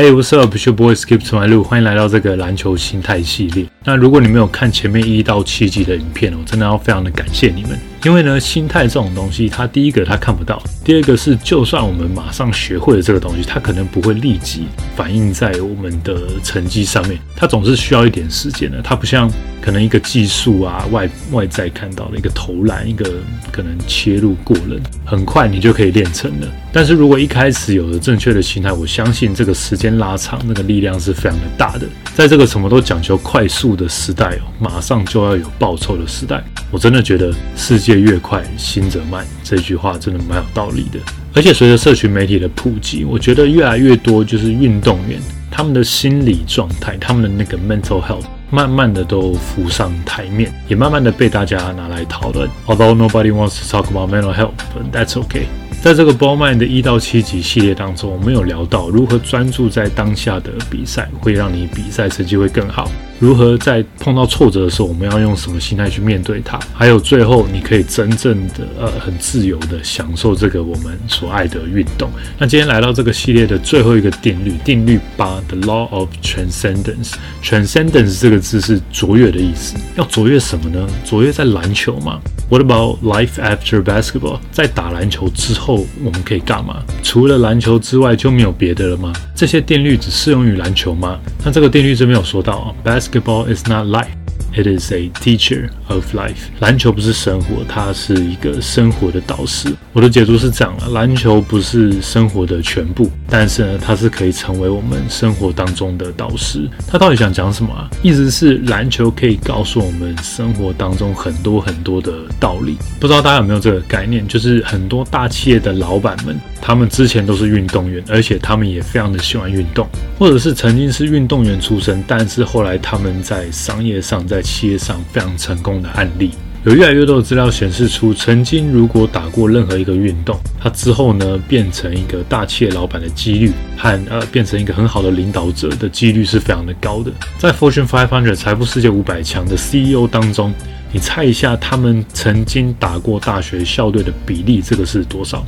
Hey, what's up? Your boy Skip to my 路，欢迎来到这个篮球心态系列。那如果你没有看前面一到七集的影片哦，真的要非常的感谢你们。因为呢，心态这种东西，它第一个它看不到，第二个是就算我们马上学会了这个东西，它可能不会立即反映在我们的成绩上面，它总是需要一点时间的。它不像可能一个技术啊，外外在看到的一个投篮，一个可能切入过人，很快你就可以练成了。但是如果一开始有了正确的心态，我相信这个时间拉长，那个力量是非常的大的。在这个什么都讲求快速的时代哦，马上就要有报酬的时代，我真的觉得世界越快，心则慢。这句话真的蛮有道理的。而且随着社群媒体的普及，我觉得越来越多就是运动员他们的心理状态，他们的那个 mental health，慢慢的都浮上台面，也慢慢的被大家拿来讨论。Although nobody wants to talk about mental health, but that's okay. 在这个 Ball Man 的一到七集系列当中，我们有聊到如何专注在当下的比赛，会让你比赛成绩会更好。如何在碰到挫折的时候，我们要用什么心态去面对它？还有最后，你可以真正的呃很自由的享受这个我们所爱的运动。那今天来到这个系列的最后一个定律，定律八，The Law of Transcendence。Transcendence 这个字是卓越的意思。要卓越什么呢？卓越在篮球嘛。What about life after basketball？在打篮球之后，我们可以干嘛？除了篮球之外，就没有别的了吗？这些定律只适用于篮球吗？那这个定律这边有说到啊，Basket Basketball is not life. It is a teacher of life. 篮球不是生活，它是一个生活的导师。我的解读是这样了：篮球不是生活的全部，但是呢，它是可以成为我们生活当中的导师。他到底想讲什么啊？意思是篮球可以告诉我们生活当中很多很多的道理。不知道大家有没有这个概念？就是很多大企业的老板们，他们之前都是运动员，而且他们也非常的喜欢运动，或者是曾经是运动员出身，但是后来他们在商业上在企业上非常成功的案例，有越来越多的资料显示出，曾经如果打过任何一个运动，他之后呢变成一个大企业老板的几率和呃变成一个很好的领导者的几率是非常的高的。在 Fortune 500财富世界五百强的 CEO 当中，你猜一下他们曾经打过大学校队的比例，这个是多少？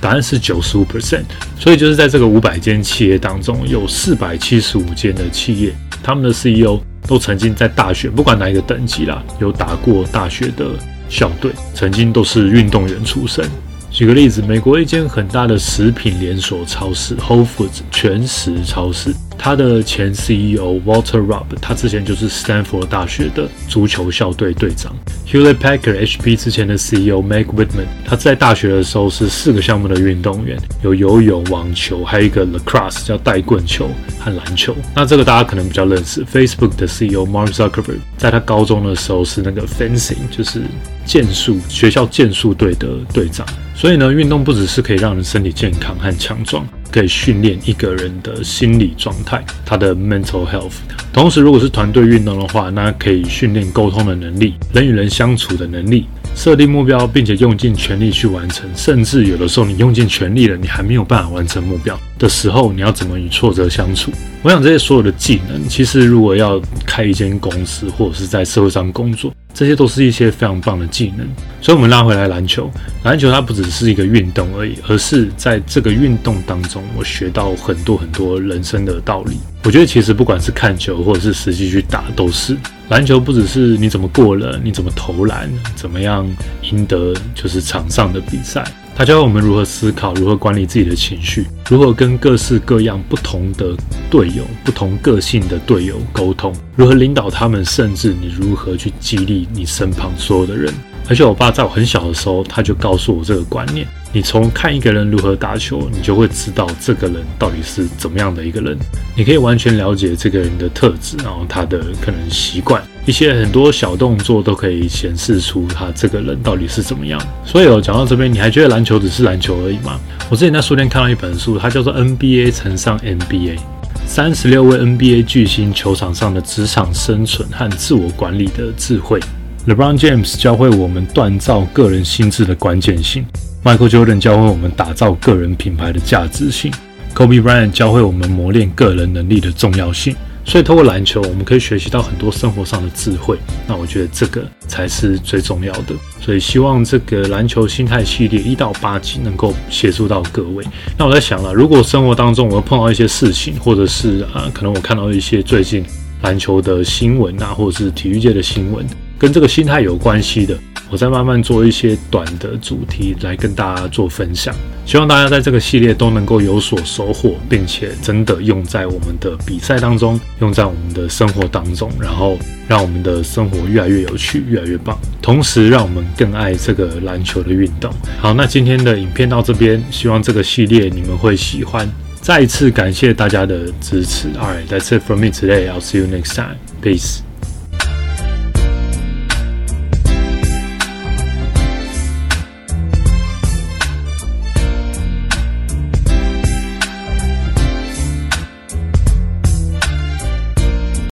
答案是九十五 percent，所以就是在这个五百间企业当中，有四百七十五间的企业，他们的 CEO 都曾经在大学，不管哪一个等级啦，有打过大学的校队，曾经都是运动员出身。举个例子，美国一间很大的食品连锁超市 Whole Foods 全食超市。他的前 CEO Walter Rubb，他之前就是斯坦福大学的足球校队队长。Hewlett Packard HP 之前的 CEO Meg Whitman，他在大学的时候是四个项目的运动员，有游泳、网球，还有一个 lacrosse 叫带棍球和篮球。那这个大家可能比较认识。Facebook 的 CEO Mark Zuckerberg，在他高中的时候是那个 fencing，就是剑术学校剑术队的队长。所以呢，运动不只是可以让人身体健康和强壮。可以训练一个人的心理状态，他的 mental health。同时，如果是团队运动的话，那可以训练沟通的能力，人与人相处的能力。设定目标，并且用尽全力去完成，甚至有的时候你用尽全力了，你还没有办法完成目标的时候，你要怎么与挫折相处？我想这些所有的技能，其实如果要开一间公司或者是在社会上工作，这些都是一些非常棒的技能。所以，我们拉回来篮球，篮球它不只是一个运动而已，而是在这个运动当中，我学到很多很多人生的道理。我觉得其实不管是看球或者是实际去打，都是。篮球不只是你怎么过人，你怎么投篮，怎么样赢得就是场上的比赛。它教我们如何思考，如何管理自己的情绪，如何跟各式各样不同的队友、不同个性的队友沟通，如何领导他们，甚至你如何去激励你身旁所有的人。而且我爸在我很小的时候，他就告诉我这个观念。你从看一个人如何打球，你就会知道这个人到底是怎么样的一个人。你可以完全了解这个人的特质，然后他的可能习惯，一些很多小动作都可以显示出他这个人到底是怎么样。所以哦，讲到这边，你还觉得篮球只是篮球而已吗？我之前在书店看到一本书，它叫做《NBA 乘上 NBA》，三十六位 NBA 巨星球场上的职场生存和自我管理的智慧。LeBron James 教会我们锻造个人心智的关键性。Michael Jordan 教会我们打造个人品牌的价值性，Kobe Bryant 教会我们磨练个人能力的重要性。所以透过篮球，我们可以学习到很多生活上的智慧。那我觉得这个才是最重要的。所以希望这个篮球心态系列一到八集能够协助到各位。那我在想了，如果生活当中我碰到一些事情，或者是啊，可能我看到一些最近篮球的新闻啊，或者是体育界的新闻，跟这个心态有关系的。我再慢慢做一些短的主题来跟大家做分享，希望大家在这个系列都能够有所收获，并且真的用在我们的比赛当中，用在我们的生活当中，然后让我们的生活越来越有趣，越来越棒，同时让我们更爱这个篮球的运动。好，那今天的影片到这边，希望这个系列你们会喜欢。再一次感谢大家的支持。All right, that's it from me today. I'll see you next time. Peace.